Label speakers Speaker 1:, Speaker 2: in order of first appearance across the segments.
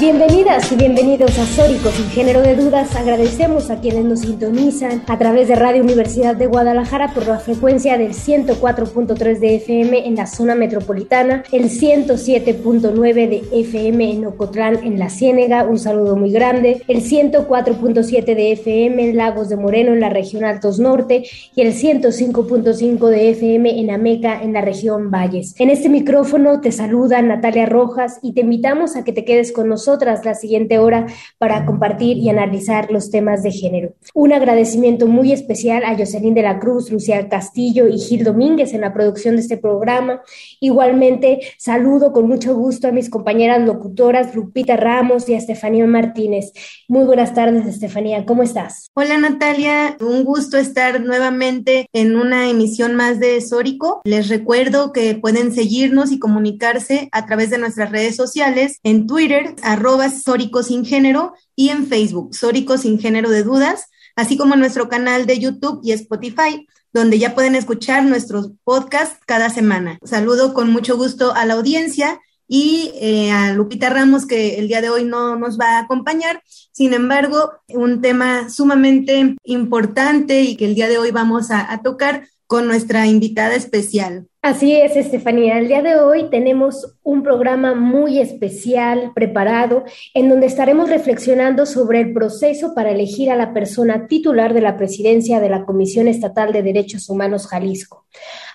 Speaker 1: Bienvenidas y bienvenidos a Sóricos sin género de dudas. Agradecemos a quienes nos sintonizan a través de Radio Universidad de Guadalajara por la frecuencia del 104.3 de FM en la zona metropolitana, el 107.9 de FM en Ocotlán, en la Ciénega, un saludo muy grande, el 104.7 de FM en Lagos de Moreno, en la región Altos Norte, y el 105.5 de FM en Ameca, en la región Valles. En este micrófono te saluda Natalia Rojas y te invitamos a que te quedes con nosotros tras la siguiente hora para compartir y analizar los temas de género. Un agradecimiento muy especial a Jocelyn de la Cruz, Lucía Castillo y Gil Domínguez en la producción de este programa. Igualmente, saludo con mucho gusto a mis compañeras locutoras Lupita Ramos y a Estefanía Martínez. Muy buenas tardes, Estefanía. ¿Cómo estás?
Speaker 2: Hola, Natalia. Un gusto estar nuevamente en una emisión más de Sórico. Les recuerdo que pueden seguirnos y comunicarse a través de nuestras redes sociales en Twitter, arroba Sórico Sin Género y en Facebook, Sórico Sin Género de Dudas, así como nuestro canal de YouTube y Spotify, donde ya pueden escuchar nuestros podcasts cada semana. Saludo con mucho gusto a la audiencia y eh, a Lupita Ramos, que el día de hoy no nos va a acompañar. Sin embargo, un tema sumamente importante y que el día de hoy vamos a tocar con nuestra invitada especial.
Speaker 1: Así es, Estefanía. El día de hoy tenemos un programa muy especial preparado en donde estaremos reflexionando sobre el proceso para elegir a la persona titular de la presidencia de la Comisión Estatal de Derechos Humanos Jalisco.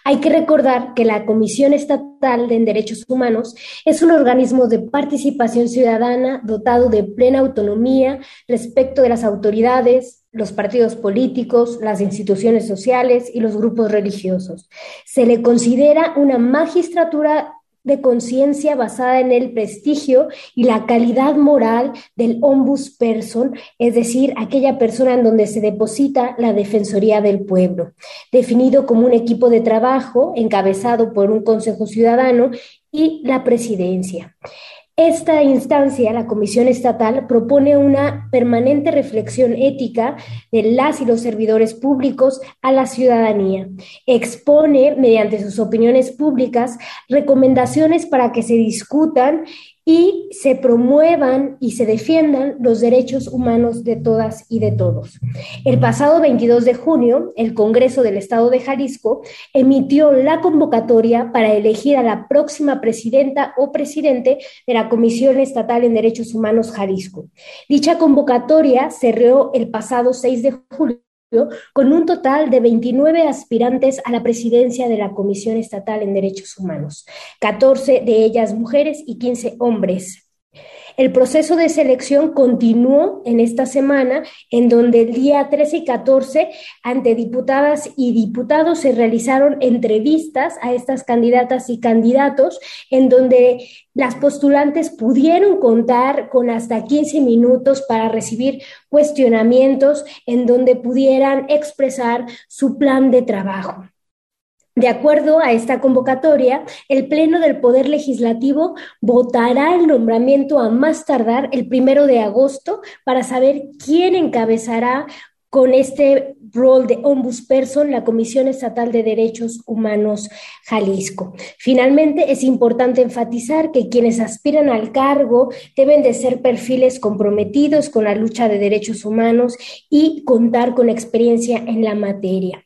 Speaker 1: Hay que recordar que la Comisión Estatal de Derechos Humanos es un organismo de participación ciudadana dotado de plena autonomía respecto de las autoridades, los partidos políticos, las instituciones sociales y los grupos religiosos. Se le considera una magistratura de conciencia basada en el prestigio y la calidad moral del ombudsperson, es decir, aquella persona en donde se deposita la defensoría del pueblo, definido como un equipo de trabajo encabezado por un consejo ciudadano y la presidencia. Esta instancia, la Comisión Estatal, propone una permanente reflexión ética de las y los servidores públicos a la ciudadanía. Expone, mediante sus opiniones públicas, recomendaciones para que se discutan y se promuevan y se defiendan los derechos humanos de todas y de todos. El pasado 22 de junio, el Congreso del Estado de Jalisco emitió la convocatoria para elegir a la próxima presidenta o presidente de la Comisión Estatal en Derechos Humanos Jalisco. Dicha convocatoria cerró el pasado 6 de julio con un total de 29 aspirantes a la presidencia de la Comisión Estatal en Derechos Humanos, 14 de ellas mujeres y 15 hombres. El proceso de selección continuó en esta semana, en donde el día 13 y 14, ante diputadas y diputados, se realizaron entrevistas a estas candidatas y candidatos, en donde las postulantes pudieron contar con hasta 15 minutos para recibir cuestionamientos, en donde pudieran expresar su plan de trabajo. De acuerdo a esta convocatoria, el Pleno del Poder Legislativo votará el nombramiento a más tardar el primero de agosto para saber quién encabezará con este rol de ombudsperson la Comisión Estatal de Derechos Humanos Jalisco. Finalmente, es importante enfatizar que quienes aspiran al cargo deben de ser perfiles comprometidos con la lucha de derechos humanos y contar con experiencia en la materia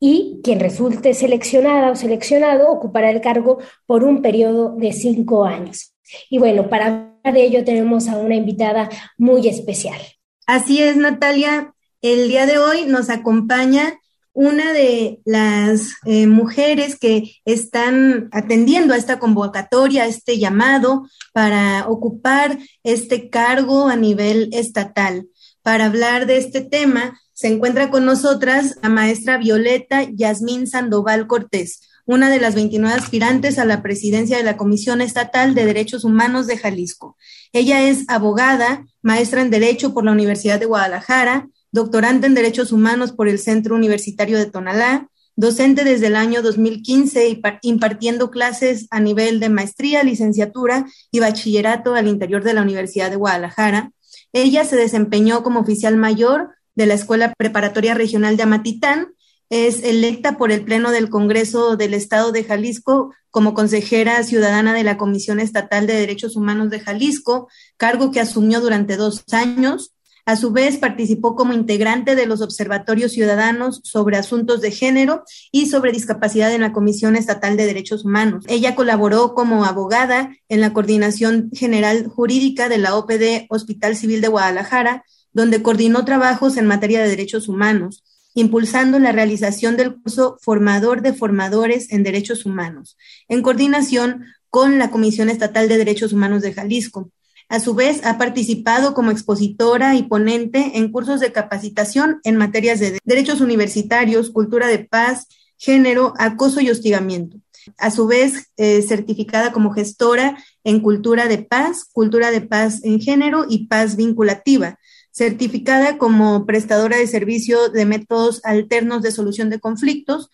Speaker 1: y quien resulte seleccionada o seleccionado ocupará el cargo por un periodo de cinco años. Y bueno, para hablar de ello tenemos a una invitada muy especial.
Speaker 2: Así es, Natalia. El día de hoy nos acompaña una de las eh, mujeres que están atendiendo a esta convocatoria, a este llamado para ocupar este cargo a nivel estatal. Para hablar de este tema, se encuentra con nosotras la maestra Violeta Yasmín Sandoval Cortés. una de las 29 aspirantes a la presidencia de la Comisión Estatal de Derechos Humanos de Jalisco. Ella es abogada, maestra en Derecho por la Universidad de Guadalajara, doctorante en Derechos Humanos por el Centro Universitario de Tonalá, docente desde el año 2015 impartiendo clases a nivel de maestría, licenciatura y bachillerato al interior de la Universidad de Guadalajara. Ella se desempeñó como oficial mayor de la Escuela Preparatoria Regional de Amatitán. Es electa por el Pleno del Congreso del Estado de Jalisco como consejera ciudadana de la Comisión Estatal de Derechos Humanos de Jalisco, cargo que asumió durante dos años. A su vez, participó como integrante de los observatorios ciudadanos sobre asuntos de género y sobre discapacidad en la Comisión Estatal de Derechos Humanos. Ella colaboró como abogada en la Coordinación General Jurídica de la OPD Hospital Civil de Guadalajara, donde coordinó trabajos en materia de derechos humanos impulsando la realización del curso Formador de Formadores en Derechos Humanos, en coordinación con la Comisión Estatal de Derechos Humanos de Jalisco. A su vez, ha participado como expositora y ponente en cursos de capacitación en materias de derechos universitarios, cultura de paz, género, acoso y hostigamiento. A su vez, eh, certificada como gestora en cultura de paz, cultura de paz en género y paz vinculativa, certificada como prestadora de servicio de métodos alternos de solución de conflictos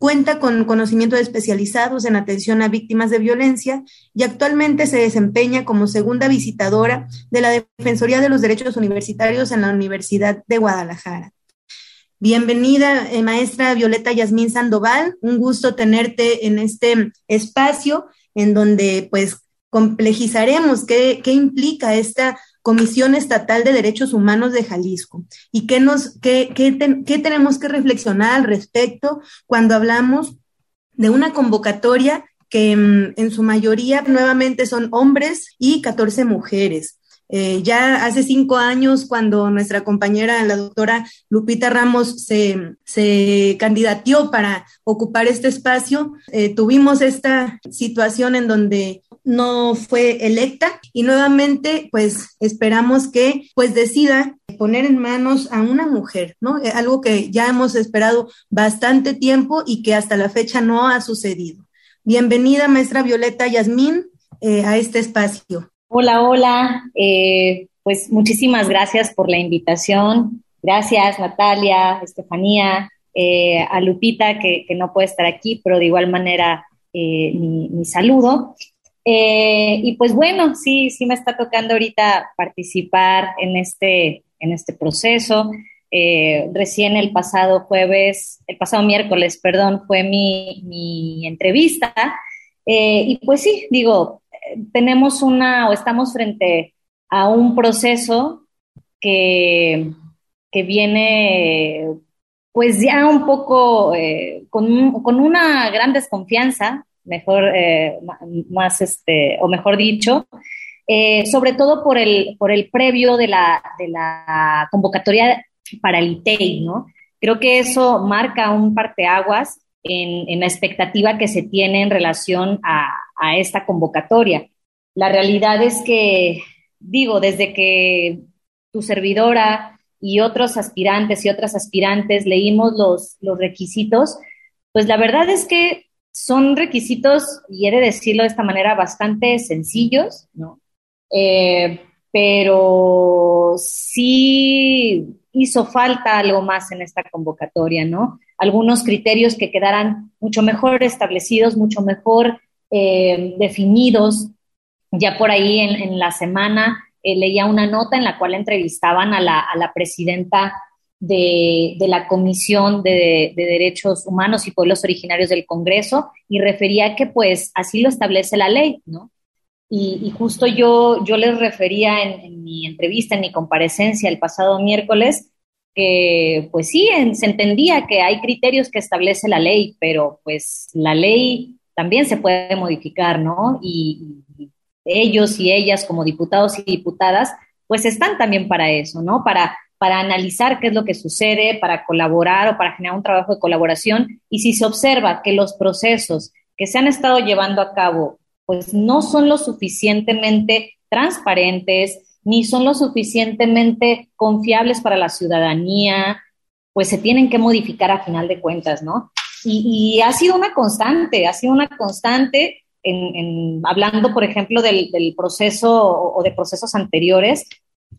Speaker 2: Cuenta con conocimientos especializados en atención a víctimas de violencia y actualmente se desempeña como segunda visitadora de la Defensoría de los Derechos Universitarios en la Universidad de Guadalajara. Bienvenida, eh, maestra Violeta Yasmín Sandoval. Un gusto tenerte en este espacio en donde pues complejizaremos qué, qué implica esta Comisión Estatal de Derechos Humanos de Jalisco. ¿Y qué, nos, qué, qué, qué tenemos que reflexionar al respecto cuando hablamos de una convocatoria que mm, en su mayoría nuevamente son hombres y 14 mujeres? Eh, ya hace cinco años, cuando nuestra compañera, la doctora Lupita Ramos, se, se candidatió para ocupar este espacio, eh, tuvimos esta situación en donde no fue electa y nuevamente pues esperamos que pues decida poner en manos a una mujer, ¿no? Eh, algo que ya hemos esperado bastante tiempo y que hasta la fecha no ha sucedido. Bienvenida, maestra Violeta Yasmín, a este espacio.
Speaker 3: Hola, hola. Eh, pues muchísimas gracias por la invitación. Gracias, Natalia, Estefanía, a Lupita, que, no puede estar aquí, pero de igual manera mi saludo. Eh, y pues bueno, sí, sí me está tocando ahorita participar en este, en este proceso. Eh, recién el pasado jueves, el pasado miércoles, perdón, fue mi, mi entrevista. Eh, y pues sí, digo, tenemos una o estamos frente a un proceso que, que viene pues ya un poco con, con, una gran desconfianza mejor, eh, más este, o mejor dicho, eh, sobre todo por el, por el previo de la, de la convocatoria para el ITEI, ¿no? Creo que eso marca un parteaguas en, en la expectativa que se tiene en relación a, a esta convocatoria. La realidad es que, digo, desde que tu servidora y otros aspirantes y otras aspirantes leímos los, los requisitos, pues la verdad es que son requisitos, y he de decirlo de esta manera, bastante sencillos, ¿no? Eh, pero sí hizo falta algo más en esta convocatoria, ¿no? Algunos criterios que quedaran mucho mejor establecidos, mucho mejor eh, definidos. Ya por ahí en, la semana eh, leía una nota en la cual entrevistaban a la, presidenta de, la Comisión de, Derechos Humanos y Pueblos Originarios del Congreso y refería que pues así lo establece la ley, ¿no? Y, justo yo, yo les refería en, mi entrevista, en mi comparecencia el pasado miércoles, que pues sí, se entendía que hay criterios que establece la ley, pero pues la ley también se puede modificar, ¿no? Y, ellos y ellas como diputados y diputadas, pues están también para eso, ¿no? Para para analizar qué es lo que sucede, para colaborar o para generar un trabajo de colaboración. Y si se observa que los procesos que se han estado llevando a cabo, pues no son lo suficientemente transparentes, ni son lo suficientemente confiables para la ciudadanía, pues se tienen que modificar a final de cuentas, ¿no? Y, ha sido una constante, ha sido una constante en, hablando, por ejemplo, del, proceso o de procesos anteriores,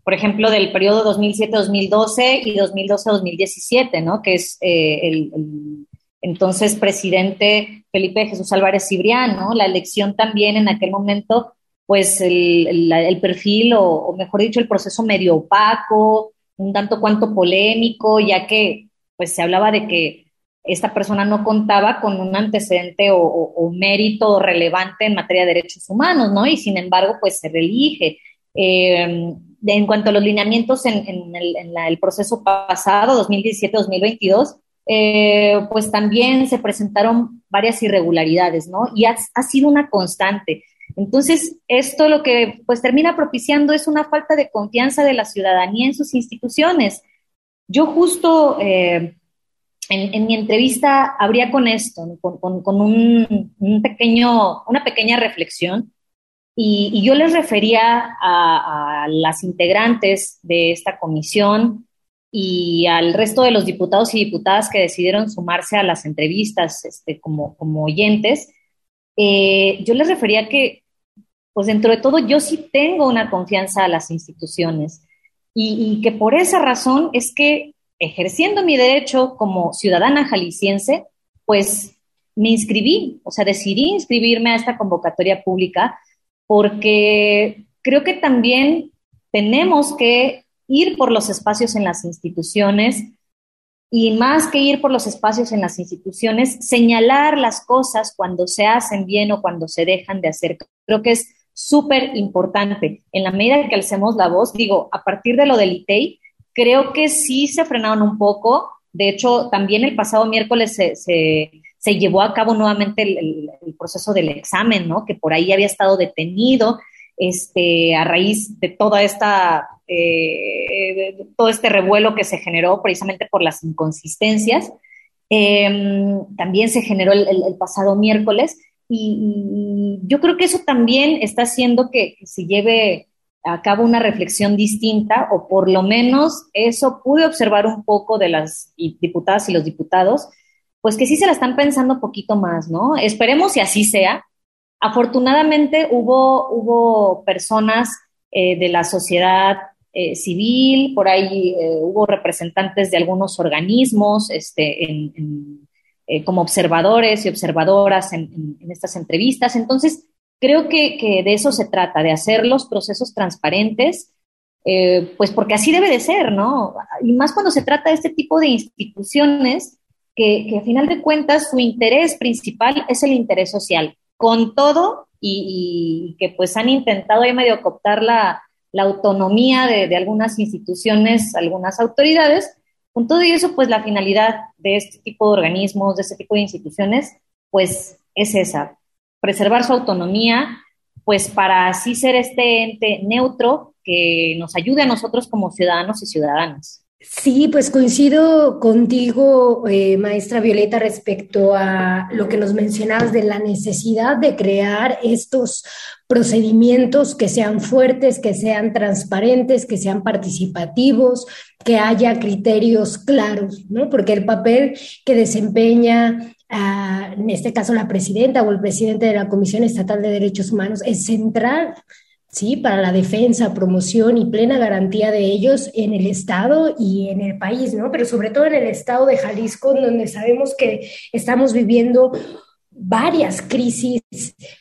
Speaker 3: por ejemplo, del periodo 2007-2012 y 2012-2017, ¿no? Que es eh, el, entonces presidente Felipe Jesús Álvarez Cibrián, ¿no? La elección también en aquel momento, pues el, perfil, o, o, mejor dicho, el proceso medio opaco, un tanto cuanto polémico, ya que pues se hablaba de que esta persona no contaba con un antecedente o, mérito relevante en materia de derechos humanos, ¿no? Y sin embargo, pues se reelige. Eh, en cuanto a los lineamientos en, el, proceso pasado, 2017-2022, eh, pues también se presentaron varias irregularidades, ¿no? Y ha, sido una constante. Entonces, esto lo que pues termina propiciando es una falta de confianza de la ciudadanía en sus instituciones. Yo justo eh, en, mi entrevista habría con esto, con, un, pequeño, una pequeña reflexión, y, yo les refería a, las integrantes de esta comisión y al resto de los diputados y diputadas que decidieron sumarse a las entrevistas este, como, como oyentes, eh, yo les refería que, pues dentro de todo, yo sí tengo una confianza a las instituciones. Y, y que por esa razón es que ejerciendo mi derecho como ciudadana jalisciense, pues me inscribí, o sea, decidí inscribirme a esta convocatoria pública porque creo que también tenemos que ir por los espacios en las instituciones y más que ir por los espacios en las instituciones, señalar las cosas cuando se hacen bien o cuando se dejan de hacer. Creo que es súper importante. En la medida que alcemos la voz, digo, a partir de lo del ITEI, creo que sí se frenaron un poco. De hecho, también el pasado miércoles se, se, llevó a cabo nuevamente el, proceso del examen, ¿no? Que por ahí había estado detenido este, a raíz de toda esta, eh, todo este revuelo que se generó precisamente por las inconsistencias. Em, también se generó el, pasado miércoles y, yo creo que eso también está haciendo que se lleve acabo una reflexión distinta, o por lo menos eso pude observar un poco de las diputadas y los diputados, pues que sí se la están pensando un poquito más, ¿no? Esperemos si así sea. Afortunadamente hubo, hubo personas eh, de la sociedad eh, civil, por ahí eh, hubo representantes de algunos organismos este, como observadores y observadoras en estas entrevistas. Entonces, Creo que, de eso se trata, de hacer los procesos transparentes, eh, pues porque así debe de ser, ¿no? Y más cuando se trata de este tipo de instituciones que, que a final de cuentas su interés principal es el interés social, con todo y, que pues han intentado ahí medio cooptar la, autonomía de, de, algunas instituciones, algunas autoridades. Con todo y eso, pues la finalidad de este tipo de organismos, de este tipo de instituciones, pues es esa, preservar su autonomía, pues para así ser este ente neutro que nos ayude a nosotros como ciudadanos y ciudadanas.
Speaker 1: Sí, pues coincido contigo, eh, maestra Violeta, respecto a lo que nos mencionabas de la necesidad de crear estos procedimientos que sean fuertes, que sean transparentes, que sean participativos, que haya criterios claros, ¿no? Porque el papel que desempeña en este caso la presidenta o el presidente de la Comisión Estatal de Derechos Humanos, es central ¿sí? para la defensa, promoción y plena garantía de ellos en el Estado y en el país, ¿no? pero sobre todo en el Estado de Jalisco, donde sabemos que estamos viviendo varias crisis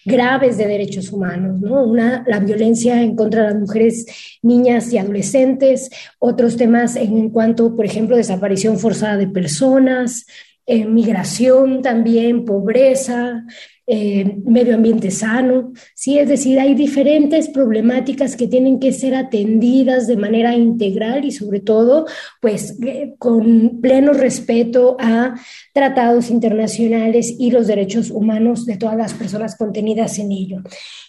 Speaker 1: graves de derechos humanos, ¿no? Una, la violencia en contra de las mujeres, niñas y adolescentes, otros temas en cuanto, por ejemplo, desaparición forzada de personas, eh, migración también, pobreza, eh, medio ambiente sano, ¿sí? Es decir, hay diferentes problemáticas que tienen que ser atendidas de manera integral y sobre todo, pues, eh, con pleno respeto a tratados internacionales y los derechos humanos de todas las personas contenidas en ello.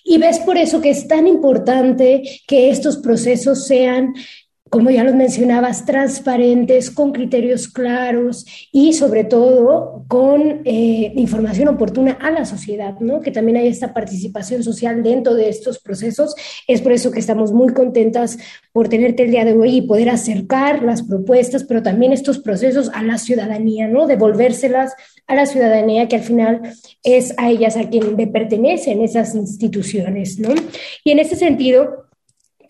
Speaker 1: Y ves por eso que es tan importante que estos procesos sean como ya lo mencionabas, transparentes, con criterios claros y sobre todo con eh, información oportuna a la sociedad, ¿no? Que también hay esta participación social dentro de estos procesos. Es por eso que estamos muy contentas por tenerte el día de hoy y poder acercar las propuestas, pero también estos procesos a la ciudadanía, ¿no? Devolvérselas a la ciudadanía que al final es a ellas a quien le pertenecen esas instituciones, ¿no? Y en ese sentido,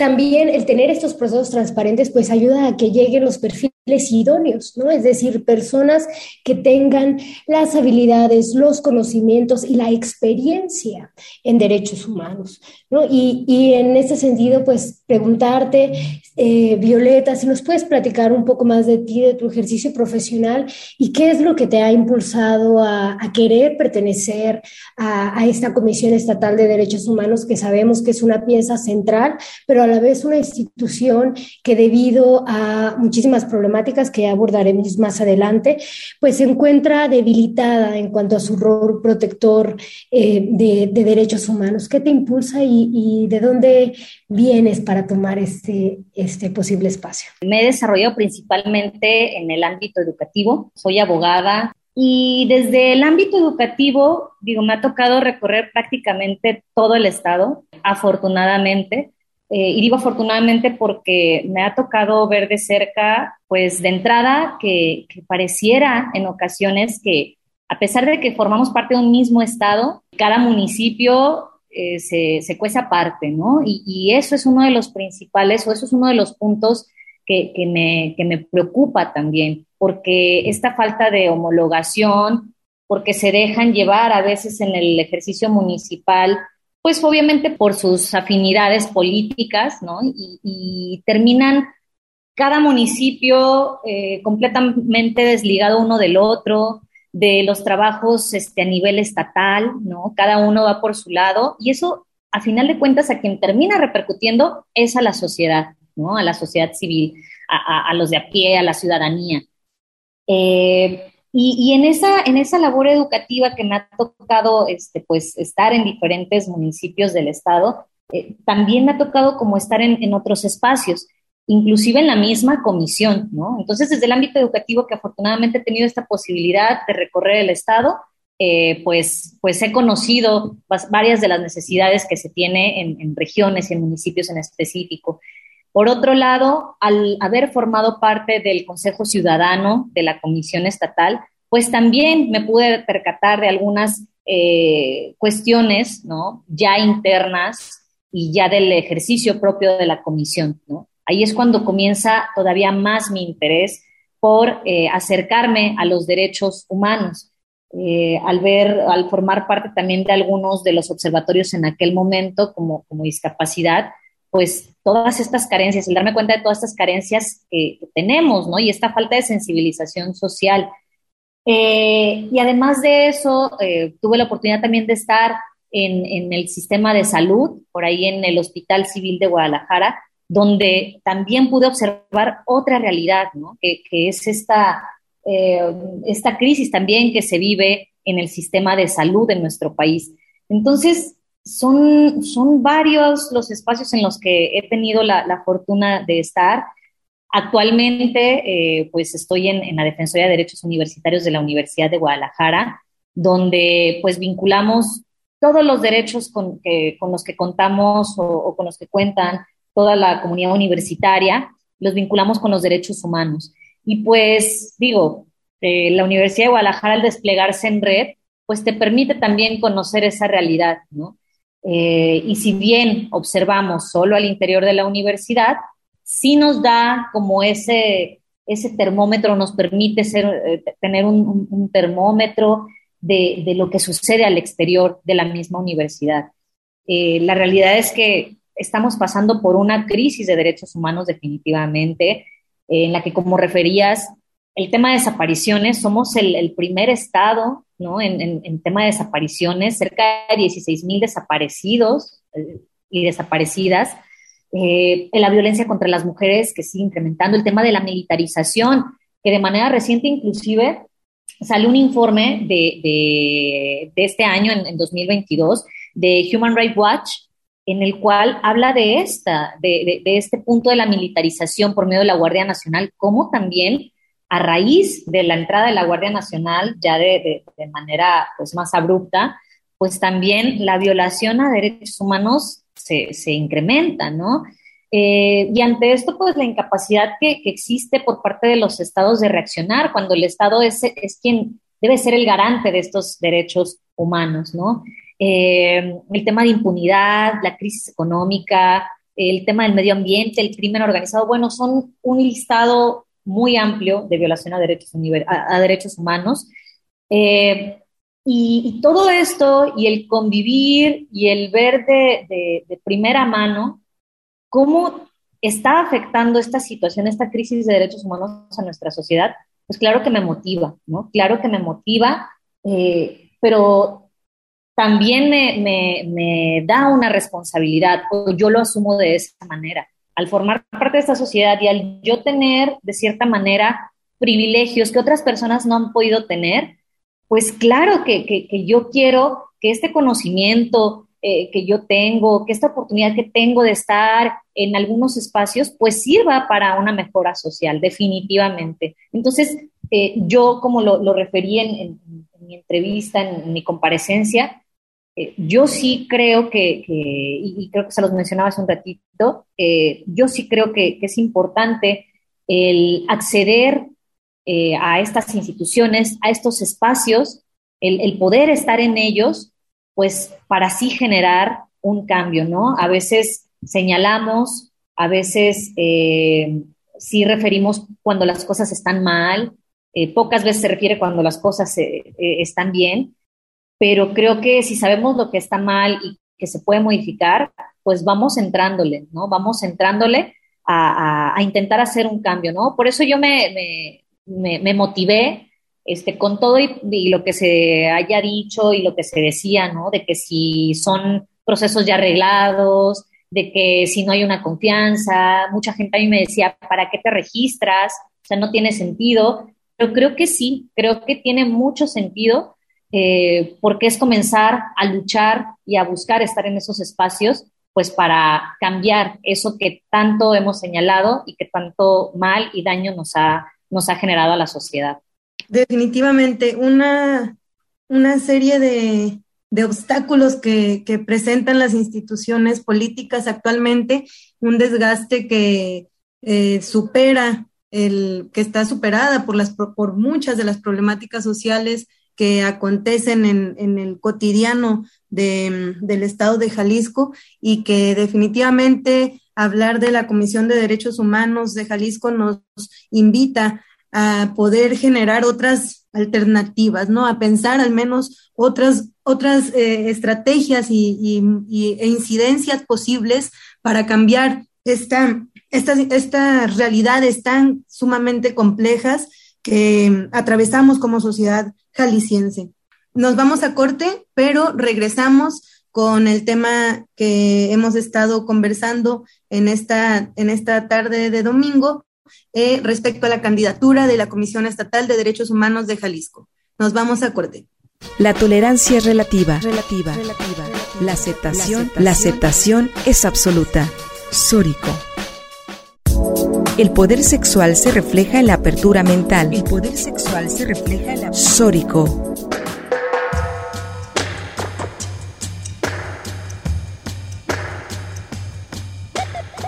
Speaker 1: también el tener estos procesos transparentes pues ayuda a que lleguen los perfiles idóneos, ¿no? Es decir, personas que tengan las habilidades, los conocimientos y la experiencia en derechos humanos, ¿no? Y, y en ese sentido, pues preguntarte, eh, Violeta, si nos puedes platicar un poco más de ti, de tu ejercicio profesional y qué es lo que te ha impulsado a, querer pertenecer a, a esta Comisión Estatal de Derechos Humanos, que sabemos que es una pieza central, pero a la vez una institución que debido a muchísimas problemáticas que abordaremos más adelante, pues se encuentra debilitada en cuanto a su rol protector eh, de, de, derechos humanos. ¿Qué te impulsa y, y, de dónde vienes para tomar este, este posible espacio?
Speaker 3: Me he desarrollado principalmente en el ámbito educativo. Soy abogada, y desde el ámbito educativo, digo, me ha tocado recorrer prácticamente todo el estado, afortunadamente. Eh, y digo afortunadamente porque me ha tocado ver de cerca, pues de entrada, que, que, pareciera en ocasiones que a pesar de que formamos parte de un mismo estado, cada municipio eh, se, se cuece aparte, ¿no? Y, y, eso es uno de los principales, o eso es uno de los puntos que, que, me, que me preocupa también, porque esta falta de homologación, porque se dejan llevar a veces en el ejercicio municipal pues obviamente por sus afinidades políticas, ¿no? Y, terminan cada municipio eh, completamente desligado uno del otro, de los trabajos este, a nivel estatal, ¿no? Cada uno va por su lado y eso, a final de cuentas, a quien termina repercutiendo es a la sociedad, ¿no? A la sociedad civil, a, a, a los de a pie, a la ciudadanía. Eh, y, en, esa, en esa labor educativa que me ha tocado este, pues, estar en diferentes municipios del estado, eh, también me ha tocado como estar en, en, otros espacios, inclusive en la misma comisión, ¿no? Entonces, desde el ámbito educativo que afortunadamente he tenido esta posibilidad de recorrer el estado, eh, pues, pues he conocido varias de las necesidades que se tiene en, en regiones y en municipios en específico. Por otro lado, al haber formado parte del Consejo Ciudadano de la Comisión Estatal, pues también me pude percatar de algunas eh, cuestiones, ¿no? Ya internas y ya del ejercicio propio de la comisión. Ahí es cuando comienza todavía más mi interés por eh, acercarme a los derechos humanos. Eh, al ver, al formar parte también de algunos de los observatorios en aquel momento como, como discapacidad, pues todas estas carencias, el darme cuenta de todas estas carencias que, tenemos, ¿no? Y esta falta de sensibilización social. Eh, y además de eso, eh, tuve la oportunidad también de estar en, en, el sistema de salud, por ahí en el Hospital Civil de Guadalajara, donde también pude observar otra realidad, ¿no? Que, que es esta, eh, esta crisis también que se vive en el sistema de salud en nuestro país. Entonces, son, son varios los espacios en los que he tenido la, la fortuna de estar. Actualmente, eh, pues estoy en, en, la Defensoría de Derechos Universitarios de la Universidad de Guadalajara, donde pues vinculamos todos los derechos con, que, con los que contamos o, o, con los que cuentan toda la comunidad universitaria, los vinculamos con los derechos humanos. Y pues digo, eh, la Universidad de Guadalajara al desplegarse en red, pues te permite también conocer esa realidad, ¿no? Eh, y si bien observamos solo al interior de la universidad, sí nos da como ese, ese termómetro, nos permite ser, eh, tener un, un termómetro de, de, lo que sucede al exterior de la misma universidad. Eh, la realidad es que estamos pasando por una crisis de derechos humanos definitivamente, en la que, como referías, el tema de desapariciones, somos el, el primer estado ¿no? en, en, tema de desapariciones, cerca de 16 mil desaparecidos eh, y desaparecidas. Eh, la violencia contra las mujeres que sigue incrementando, el tema de la militarización, que de manera reciente inclusive sale un informe de, de, de este año, en, en 2022, de Human Rights Watch, en el cual habla de esta, de, este punto de la militarización por medio de la Guardia Nacional, como también a raíz de la entrada de la Guardia Nacional, ya de, manera pues, más abrupta, pues también la violación a derechos humanos se, se incrementa, ¿no? Eh, y ante esto, pues la incapacidad que, existe por parte de los estados de reaccionar, cuando el Estado es, es quien debe ser el garante de estos derechos humanos, ¿no? Eh, el tema de impunidad, la crisis económica, el tema del medio ambiente, el crimen organizado, bueno, son un listado muy amplio de violación a derechos, a, derechos humanos. Eh, y, todo esto y el convivir y el ver de, de primera mano ¿Cómo está afectando esta situación, esta crisis de derechos humanos a nuestra sociedad? Pues claro que me motiva, ¿no? Claro que me motiva, eh, pero también me, da una responsabilidad, o yo lo asumo de esa manera. Al formar parte de esta sociedad y al yo tener, de cierta manera, privilegios que otras personas no han podido tener, pues claro que, que yo quiero que este conocimiento, eh, que yo tengo, que esta oportunidad que tengo de estar en algunos espacios, pues sirva para una mejora social, definitivamente. Entonces, eh, yo, como lo, referí en, mi entrevista, en, mi comparecencia, eh, yo sí creo que, y, creo que se los mencionaba hace un ratito, yo sí creo que, es importante el acceder a estas instituciones, a estos espacios, el poder estar en ellos pues para así generar un cambio, ¿no? A veces señalamos, a veces eh, sí referimos cuando las cosas están mal, eh, pocas veces se refiere cuando las cosas eh, están bien, pero creo que si sabemos lo que está mal y que se puede modificar, pues vamos entrándole, ¿no? Vamos entrándole a, intentar hacer un cambio, ¿no? Por eso yo me, me motivé este, con todo y, lo que se haya dicho y lo que se decía, ¿no? De que si son procesos ya arreglados, de que si no hay una confianza, mucha gente a mí me decía, ¿para qué te registras? O sea, no tiene sentido, pero creo que sí, creo que tiene mucho sentido eh, porque es comenzar a luchar y a buscar estar en esos espacios, pues para cambiar eso que tanto hemos señalado y que tanto mal y daño nos ha, nos ha generado a la sociedad.
Speaker 2: Definitivamente, una, una serie de, obstáculos que, presentan las instituciones políticas actualmente, un desgaste que eh, supera el que está superada por las por muchas de las problemáticas sociales que acontecen en, el cotidiano del estado de Jalisco y que definitivamente hablar de la Comisión de Derechos Humanos de Jalisco nos invita a poder generar otras alternativas, ¿no? A pensar al menos otras, otras eh, estrategias y, e incidencias posibles para cambiar esta, estas, estas realidades tan sumamente complejas que atravesamos como sociedad jalisciense. Nos vamos a corte, pero regresamos con el tema que hemos estado conversando en esta, en esta tarde de domingo eh, respecto a la candidatura de la Comisión Estatal de Derechos Humanos de Jalisco. Nos vamos a corte.
Speaker 4: La tolerancia es relativa. Relativa. La, aceptación, la aceptación es absoluta. Sórico. El poder sexual se refleja en la apertura mental. El poder sexual se refleja en la Sórico.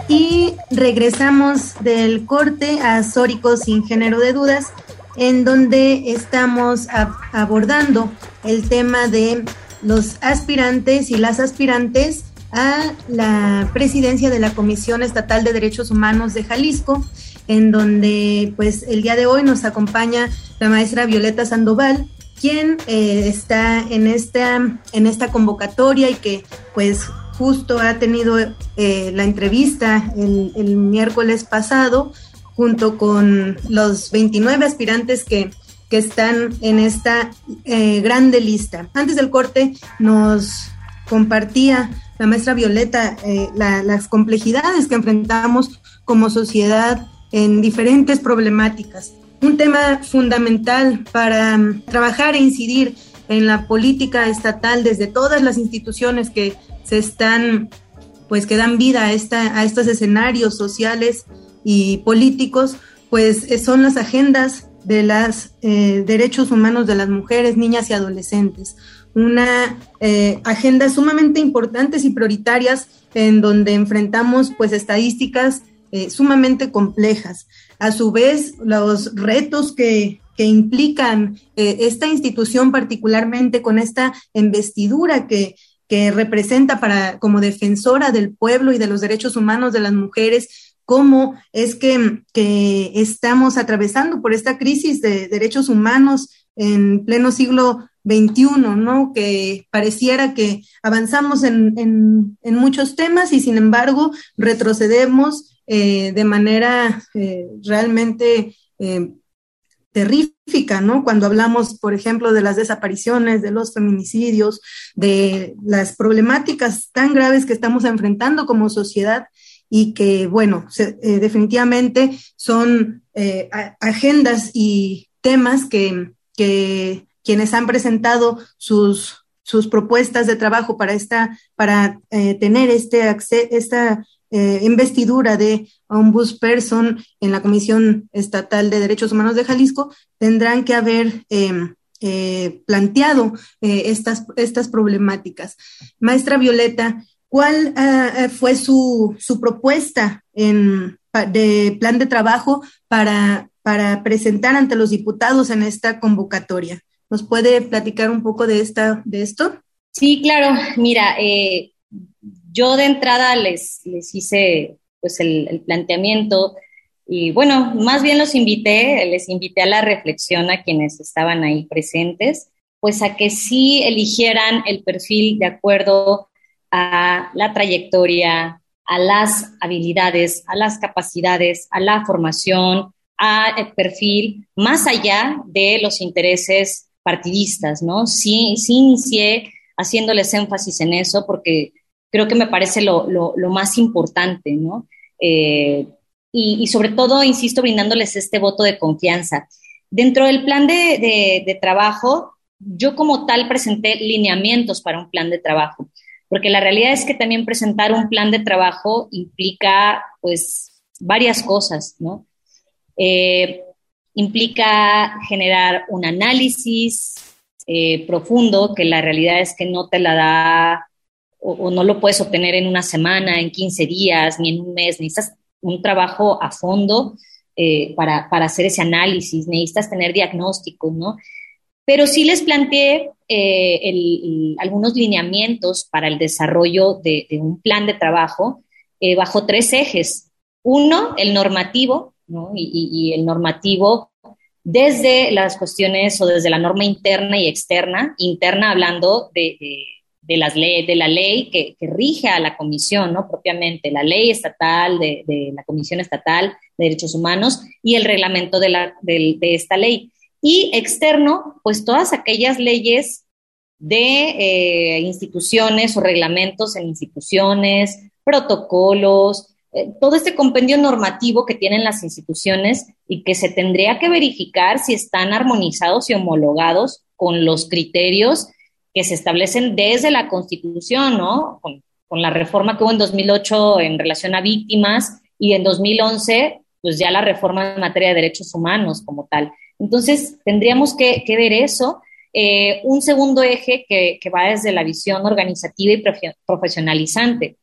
Speaker 2: Y regresamos del corte a Sórico sin género de dudas, en donde estamos abordando el tema de los aspirantes y las aspirantes a la presidencia de la Comisión Estatal de Derechos Humanos de Jalisco, en donde pues el día de hoy nos acompaña la maestra Violeta Sandoval, quien eh, está en esta, en esta convocatoria y que pues justo ha tenido eh, la entrevista el, miércoles pasado junto con los 29 aspirantes que, están en esta eh, grande lista. Antes del corte nos compartía la maestra Violeta eh, las complejidades que enfrentamos como sociedad en diferentes problemáticas. Un tema fundamental para mm, trabajar e incidir en la política estatal desde todas las instituciones que se están pues que dan vida a, esta, a estos escenarios sociales y políticos, pues son las agendas de los eh, derechos humanos de las mujeres, niñas y adolescentes. Una eh, agenda sumamente importantes y prioritarias en donde enfrentamos pues estadísticas eh, sumamente complejas. A su vez, los retos que, que implican esta institución particularmente con esta investidura que, que representa para como defensora del pueblo y de los derechos humanos de las mujeres, cómo es que, estamos atravesando por esta crisis de derechos humanos en pleno siglo XXI, ¿no? Que pareciera que avanzamos en, muchos temas y sin embargo retrocedemos eh, de manera eh, realmente eh, terrífica, ¿no? Cuando hablamos, por ejemplo, de las desapariciones, de los feminicidios, de las problemáticas tan graves que estamos enfrentando como sociedad y que, bueno, definitivamente son agendas y temas que, que, quienes han presentado sus, sus propuestas de trabajo para, esta, para eh, tener este esta investidura de ombudsperson en la Comisión Estatal de Derechos Humanos de Jalisco, tendrán que haber em, planteado estas, estas problemáticas. Maestra Violeta, ¿Cuál fue su, su propuesta en, de plan de trabajo para, para presentar ante los diputados en esta convocatoria? ¿Nos puede platicar un poco de, esta, de esto?
Speaker 3: Sí, claro. Mira, eh, yo de entrada les, les hice pues el, el, planteamiento y bueno, más bien los invité, les invité a la reflexión a quienes estaban ahí presentes, pues a que sí eligieran el perfil de acuerdo a la trayectoria, a las habilidades, a las capacidades, a la formación, al perfil, más allá de los intereses partidistas, ¿no? Sí, sí inicié haciéndoles énfasis en eso porque creo que me parece lo, más importante, ¿no? Eh, y, sobre todo, insisto, brindándoles este voto de confianza. Dentro del plan de, de trabajo, yo como tal presenté lineamientos para un plan de trabajo porque la realidad es que también presentar un plan de trabajo implica pues varias cosas, ¿no? Eh, implica generar un análisis eh, profundo que la realidad es que no te la da o, no lo puedes obtener en una semana, en 15 días, ni en un mes, necesitas un trabajo a fondo eh, para, para, hacer ese análisis, necesitas tener diagnósticos, ¿no? Pero sí les planteé eh, algunos lineamientos para el desarrollo de, un plan de trabajo bajo tres ejes. Uno, el normativo, ¿no? y, el normativo desde las cuestiones o desde la norma interna y externa, interna hablando de, de, las leyes, de la ley que, rige a la comisión, ¿no? Propiamente, la ley estatal de, la Comisión Estatal de Derechos Humanos y el reglamento de, la, de esta ley. Y externo, pues todas aquellas leyes de eh, instituciones o reglamentos en instituciones, protocolos, eh, todo este compendio normativo que tienen las instituciones y que se tendría que verificar si están armonizados y homologados con los criterios que se establecen desde la Constitución, ¿no? Con, la reforma que hubo en 2008 en relación a víctimas y en 2011, pues ya la reforma en materia de derechos humanos como tal. Entonces, tendríamos que, ver eso. Eh, un segundo eje que, va desde la visión organizativa y profesionalizante.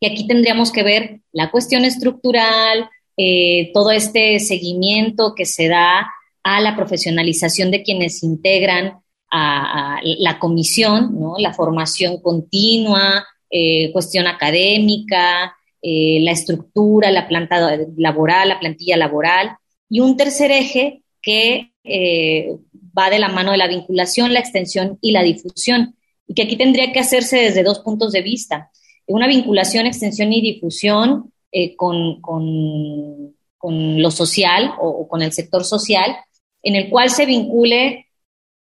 Speaker 3: Y aquí tendríamos que ver la cuestión estructural, eh, todo este seguimiento que se da a la profesionalización de quienes integran a, la comisión, la formación continua, eh, cuestión académica, la estructura, la planta laboral, la plantilla laboral. Y un tercer eje que eh, va de la mano de la vinculación, la extensión y la difusión, y que aquí tendría que hacerse desde dos puntos de vista. Una vinculación, extensión y difusión eh, con, con, con, lo social o, con el sector social, en el cual se vincule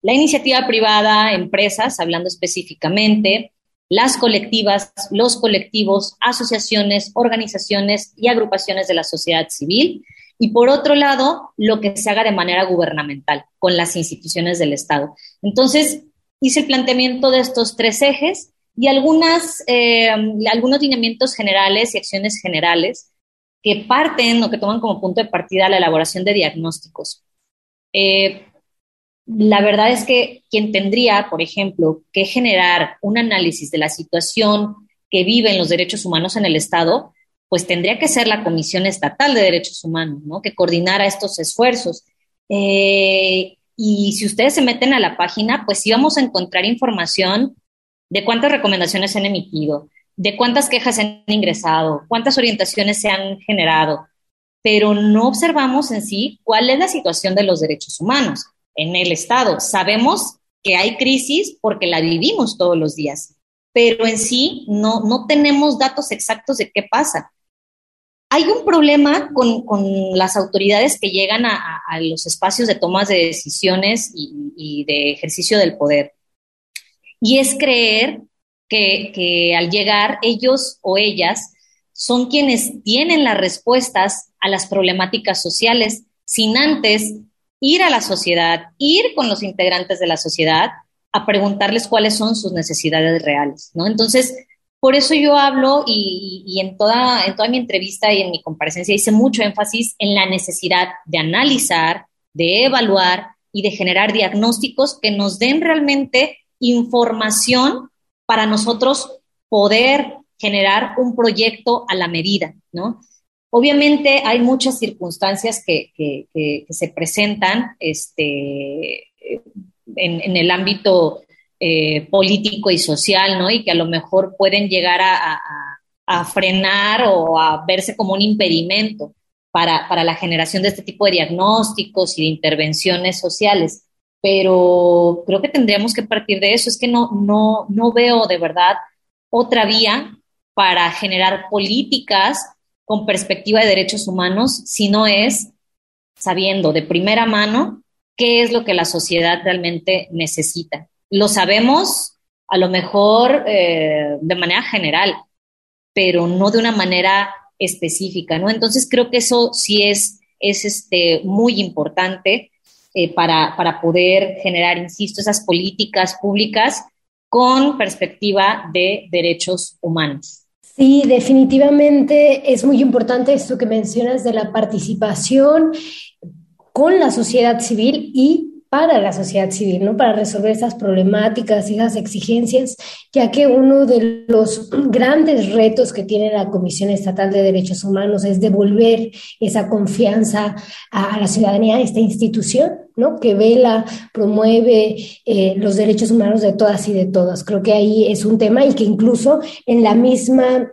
Speaker 3: la iniciativa privada, empresas, hablando específicamente, las colectivas, los colectivos, asociaciones, organizaciones y agrupaciones de la sociedad civil, y por otro lado, lo que se haga de manera gubernamental con las instituciones del Estado. Entonces, hice el planteamiento de estos tres ejes y algunas, eh, algunos lineamientos generales y acciones generales que parten o que toman como punto de partida la elaboración de diagnósticos. Eh, la verdad es que quien tendría, por ejemplo, que generar un análisis de la situación que viven los derechos humanos en el Estado, pues tendría que ser la Comisión Estatal de Derechos Humanos, ¿no? Que coordinara estos esfuerzos. Eh, y si ustedes se meten a la página, pues sí vamos a encontrar información de cuántas recomendaciones se han emitido, de cuántas quejas se han ingresado, cuántas orientaciones se han generado, pero no observamos en sí cuál es la situación de los derechos humanos en el Estado. Sabemos que hay crisis porque la vivimos todos los días, pero en sí no, no tenemos datos exactos de qué pasa. Hay un problema con, las autoridades que llegan a, los espacios de tomas de decisiones y de ejercicio del poder y es creer que, al llegar ellos o ellas son quienes tienen las respuestas a las problemáticas sociales sin antes ir a la sociedad, ir con los integrantes de la sociedad a preguntarles cuáles son sus necesidades reales, ¿no? Entonces, por eso yo hablo y, en, toda, en toda mi entrevista y en mi comparecencia hice mucho énfasis en la necesidad de analizar, de evaluar y de generar diagnósticos que nos den realmente información para nosotros poder generar un proyecto a la medida, ¿no? Obviamente hay muchas circunstancias que, se presentan este, en, el ámbito eh, político y social, ¿no? Y que a lo mejor pueden llegar a, frenar o a verse como un impedimento para, para, la generación de este tipo de diagnósticos y de intervenciones sociales pero creo que tendríamos que partir de eso. Es que no, no, no veo de verdad otra vía para generar políticas con perspectiva de derechos humanos, si no es sabiendo de primera mano qué es lo que la sociedad realmente necesita. Lo sabemos a lo mejor eh, de manera general, pero no de una manera específica, ¿no? Entonces creo que eso sí es, es este, muy importante eh, para, para poder generar, insisto, esas políticas públicas con perspectiva de derechos humanos.
Speaker 1: Sí, definitivamente es muy importante esto que mencionas de la participación con la sociedad civil y para la sociedad civil, ¿no? Para resolver esas problemáticas y esas exigencias, ya que uno de los grandes retos que tiene la Comisión Estatal de Derechos Humanos es devolver esa confianza a, la ciudadanía, a esta institución, ¿no? Que vela, promueve eh, los derechos humanos de todas y de todas. Creo que ahí es un tema y que incluso en la misma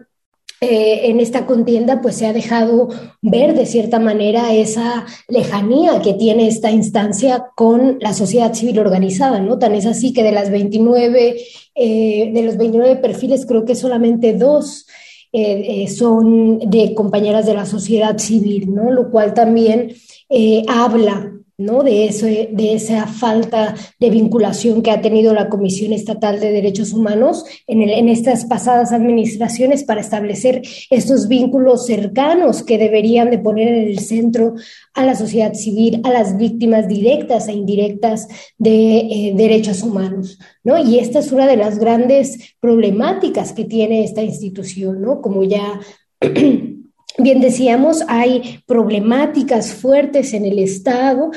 Speaker 1: eh, en esta contienda pues se ha dejado ver de cierta manera esa lejanía que tiene esta instancia con la sociedad civil organizada, ¿no? Tan es así que de las 29, eh, de los 29 perfiles creo que solamente dos eh, son de compañeras de la sociedad civil, ¿no? Lo cual también habla ¿no? de, de esa falta de vinculación que ha tenido la Comisión Estatal de Derechos Humanos en, en, estas pasadas administraciones para establecer estos vínculos cercanos que deberían de poner en el centro a la sociedad civil, a las víctimas directas e indirectas de eh, derechos humanos. ¿no? Y esta es una de las grandes problemáticas que tiene esta institución, ¿no? como ya Bien decíamos, hay problemáticas fuertes en el Estado,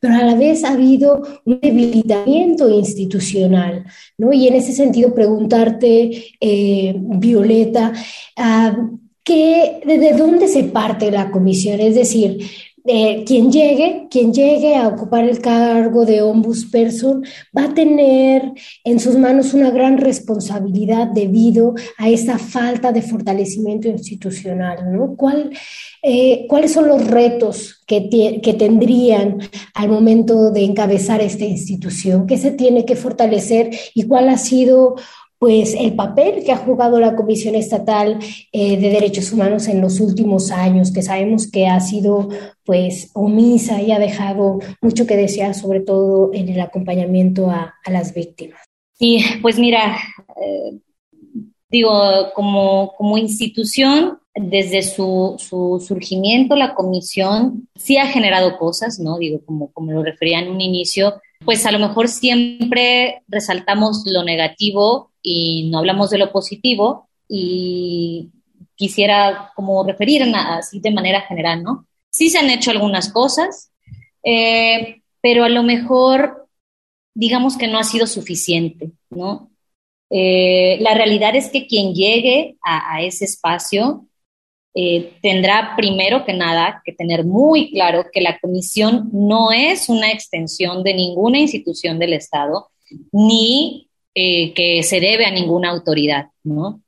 Speaker 1: pero a la vez ha habido un debilitamiento institucional, ¿no? Y en ese sentido preguntarte, eh, Violeta, ah, ¿qué, ¿de dónde se parte la comisión? Es decir, quien llegue, quien llegue a ocupar el cargo de ombudsperson va a tener en sus manos una gran responsabilidad debido a esa falta de fortalecimiento institucional, ¿no? ¿Cuál, eh, ¿Cuáles son los retos que, que tendrían al momento de encabezar esta institución? ¿Qué se tiene que fortalecer y cuál ha sido pues el papel que ha jugado la Comisión Estatal eh, de Derechos Humanos en los últimos años, que sabemos que ha sido pues omisa y ha dejado mucho que desear, sobre todo en el acompañamiento a, las víctimas.
Speaker 3: Sí, pues mira, eh, digo, como, como institución, desde su, su, surgimiento, la comisión sí ha generado cosas, ¿no? Digo, como, como lo refería en un inicio, pues a lo mejor siempre resaltamos lo negativo y no hablamos de lo positivo y quisiera como referirme así de manera general, ¿no? Sí se han hecho algunas cosas, eh, pero a lo mejor digamos que no ha sido suficiente, ¿no? Eh, la realidad es que quien llegue a, ese espacio eh, tendrá primero que nada que tener muy claro que la comisión no es una extensión de ninguna institución del Estado, ni que se debe a ninguna autoridad, ¿no?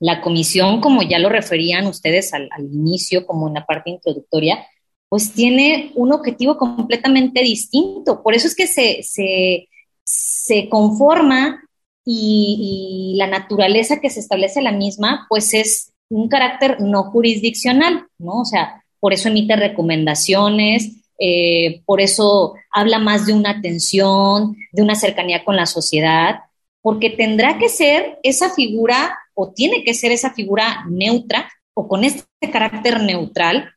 Speaker 3: La comisión, como ya lo referían ustedes al, inicio, como en la parte introductoria, pues tiene un objetivo completamente distinto. Por eso es que se, se, conforma y, la naturaleza que se establece la misma, pues es un carácter no jurisdiccional, ¿no? O sea, por eso emite recomendaciones, eh, por eso habla más de una atención, de una cercanía con la sociedad, porque tendrá que ser esa figura o tiene que ser esa figura neutra o con este carácter neutral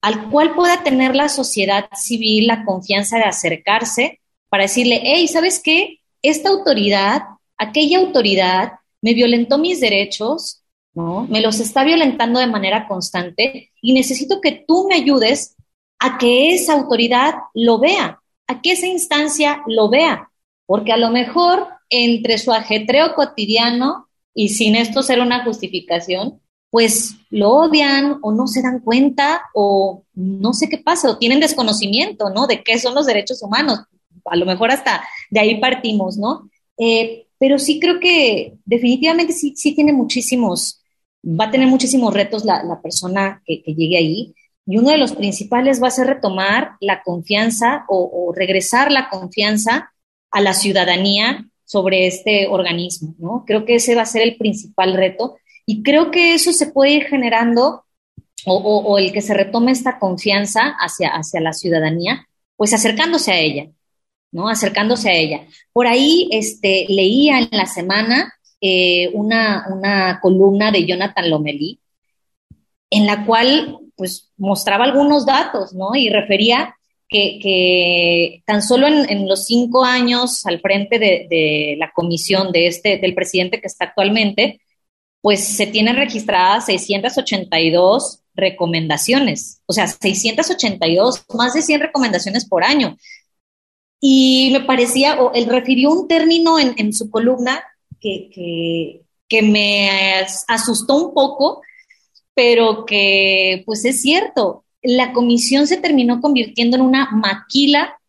Speaker 3: al cual pueda tener la sociedad civil la confianza de acercarse para decirle, hey, ¿sabes qué? Esta autoridad, aquella autoridad me violentó mis derechos, ¿no? Me los está violentando de manera constante y necesito que tú me ayudes a que esa autoridad lo vea, a que esa instancia lo vea, porque a lo mejor entre su ajetreo cotidiano y sin esto ser una justificación, pues lo odian o no se dan cuenta o no sé qué pasa, o tienen desconocimiento, ¿no? De qué son los derechos humanos. A lo mejor hasta de ahí partimos, ¿no? Eh, pero sí creo que definitivamente sí, sí tiene muchísimos, va a tener muchísimos retos la, la persona que, que, llegue ahí. Y uno de los principales va a ser retomar la confianza o, o regresar la confianza a la ciudadanía sobre este organismo, ¿no? Creo que ese va a ser el principal reto y creo que eso se puede ir generando o, el que se retome esta confianza hacia, hacia la ciudadanía, pues acercándose a ella, ¿no? Acercándose a ella. Por ahí este, leía en la semana eh, una, una columna de Jonathan Lomelí, en la cual pues mostraba algunos datos, ¿no? Y refería que, tan solo en, los cinco años al frente de, la comisión de este, del presidente que está actualmente, pues se tienen registradas 682 recomendaciones, o sea, 682, más de 100 recomendaciones por año. Y me parecía, o él refirió un término en, su columna que, que, que me asustó un poco, pero que pues es cierto, la comisión se terminó convirtiendo en una maquila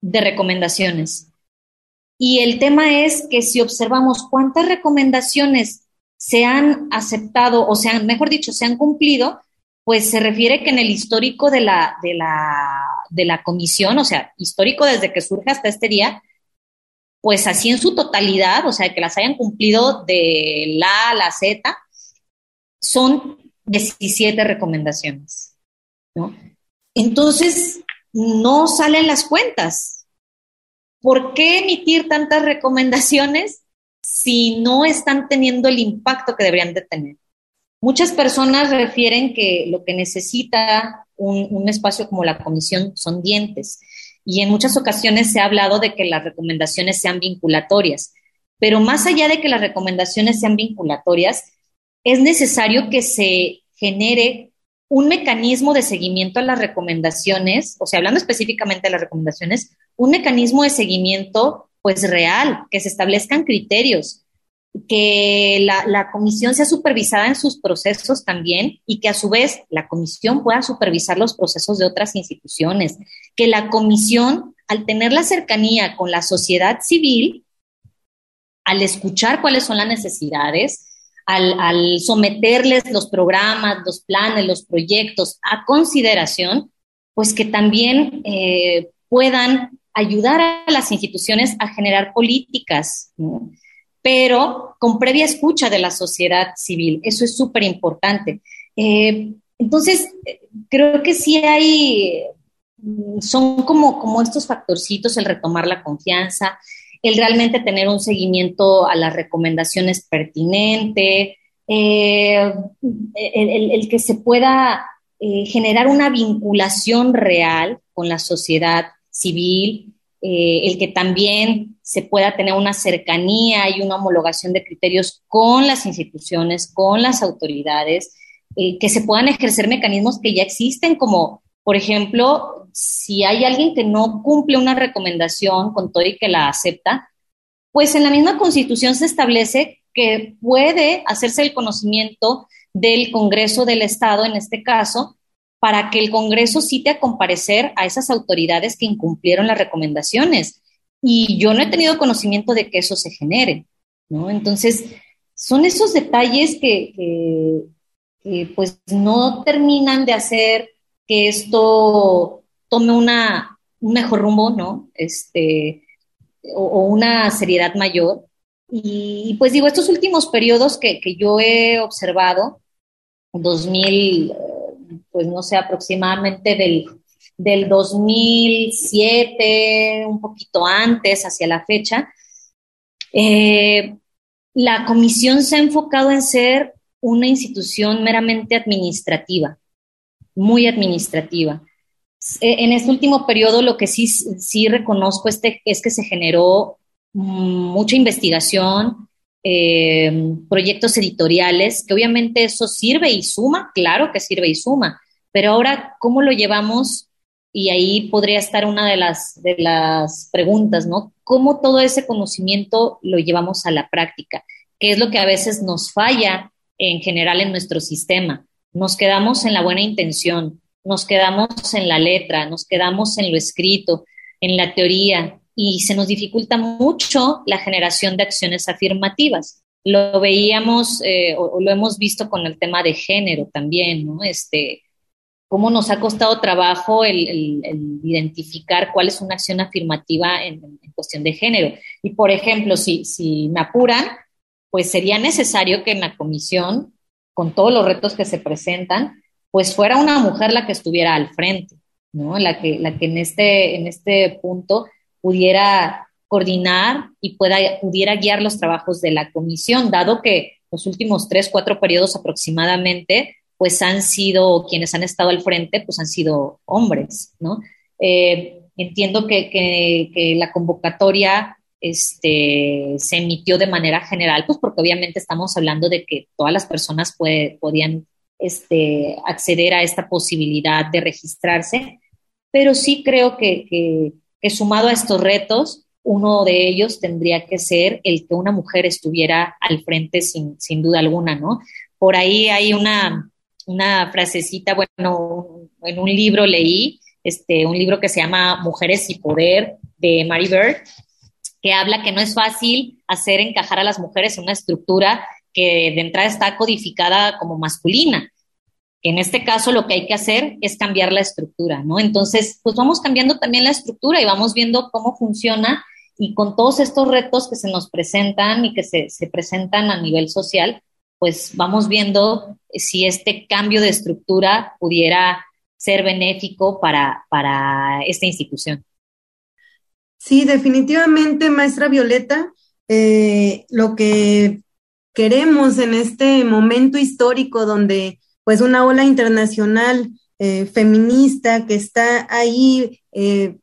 Speaker 3: de recomendaciones. Y el tema es que si observamos cuántas recomendaciones se han aceptado o se han, mejor dicho, se han cumplido, pues se refiere que en el histórico de la, de la, de la comisión, o sea, histórico desde que surge hasta este día, pues así en su totalidad, o sea, que las hayan cumplido de la a la Z, son 17 recomendaciones. ¿No? Entonces, no salen las cuentas. ¿Por qué emitir tantas recomendaciones si no están teniendo el impacto que deberían de tener? Muchas personas refieren que lo que necesita un, un espacio como la comisión son dientes. Y en muchas ocasiones se ha hablado de que las recomendaciones sean vinculatorias. Pero más allá de que las recomendaciones sean vinculatorias, es necesario que se genere un mecanismo de seguimiento a las recomendaciones, o sea, hablando específicamente de las recomendaciones, un mecanismo de seguimiento pues real, que se establezcan criterios, que la, comisión sea supervisada en sus procesos también y que a su vez la comisión pueda supervisar los procesos de otras instituciones, que la comisión, al tener la cercanía con la sociedad civil, al escuchar cuáles son las necesidades, al, someterles los programas, los planes, los proyectos a consideración, pues que también eh, puedan ayudar a las instituciones a generar políticas, pero con previa escucha de la sociedad civil. Eso es súper importante. Eh, entonces, creo que sí hay, son como, como estos factorcitos, el retomar la confianza, el realmente tener un seguimiento a las recomendaciones pertinente, eh, el, que se pueda eh, generar una vinculación real con la sociedad civil, eh, el que también se pueda tener una cercanía y una homologación de criterios con las instituciones, con las autoridades, que se puedan ejercer mecanismos que ya existen, como por ejemplo, si hay alguien que no cumple una recomendación con todo y que la acepta, pues en la misma constitución se establece que puede hacerse el conocimiento del Congreso del Estado, en este caso, para que el Congreso cite a comparecer a esas autoridades que incumplieron las recomendaciones. Y yo no he tenido conocimiento de que eso se genere, ¿no? Entonces, son esos detalles que, pues no terminan de hacer que esto tome una, un mejor rumbo, ¿no? Este, o, una seriedad mayor. Y pues digo, estos últimos periodos que, que yo he observado, 2000, pues no sé, aproximadamente del, del 2007, un poquito antes, hacia la fecha, eh, la comisión se ha enfocado en ser una institución meramente administrativa, muy administrativa. E, en este último periodo lo que sí, sí reconozco este, es que se generó mucha investigación, eh, proyectos editoriales, que obviamente eso sirve y suma, claro que sirve y suma, pero ahora, ¿cómo lo llevamos? Y ahí podría estar una de las, de las preguntas, ¿no? ¿Cómo todo ese conocimiento lo llevamos a la práctica? ¿Qué es lo que a veces nos falla en general en nuestro sistema? Nos quedamos en la buena intención, nos quedamos en la letra, nos quedamos en lo escrito, en la teoría, y se nos dificulta mucho la generación de acciones afirmativas. Lo veíamos eh, o, lo hemos visto con el tema de género también, ¿no? Este, cómo nos ha costado trabajo el, identificar cuál es una acción afirmativa en, cuestión de género. Y, por ejemplo, si, si me apuran, pues sería necesario que en la comisión, con todos los retos que se presentan, pues fuera una mujer la que estuviera al frente, ¿no? La que, la que en, este, en este punto pudiera coordinar y pueda, pudiera guiar los trabajos de la comisión, dado que los últimos tres, cuatro periodos aproximadamente, pues han sido, quienes han estado al frente, pues han sido hombres, ¿no? Eh, entiendo que, que, la convocatoria este, se emitió de manera general, pues porque obviamente estamos hablando de que todas las personas podían este, acceder a esta posibilidad de registrarse, pero sí creo que, que sumado a estos retos, uno de ellos tendría que ser el que una mujer estuviera al frente sin, sin duda alguna, ¿no? Por ahí hay una, una frasecita, bueno, en un libro leí, este, un libro que se llama Mujeres y Poder de Mary Bird, que habla que no es fácil hacer encajar a las mujeres en una estructura que de entrada está codificada como masculina. En este caso lo que hay que hacer es cambiar la estructura, ¿no? Entonces, pues vamos cambiando también la estructura y vamos viendo cómo funciona y con todos estos retos que se nos presentan y que se, presentan a nivel social, pues vamos viendo si este cambio de estructura pudiera ser benéfico para, para esta institución.
Speaker 2: Sí, definitivamente, maestra Violeta, eh, lo que queremos en este momento histórico donde pues una ola internacional eh, feminista que está ahí eh,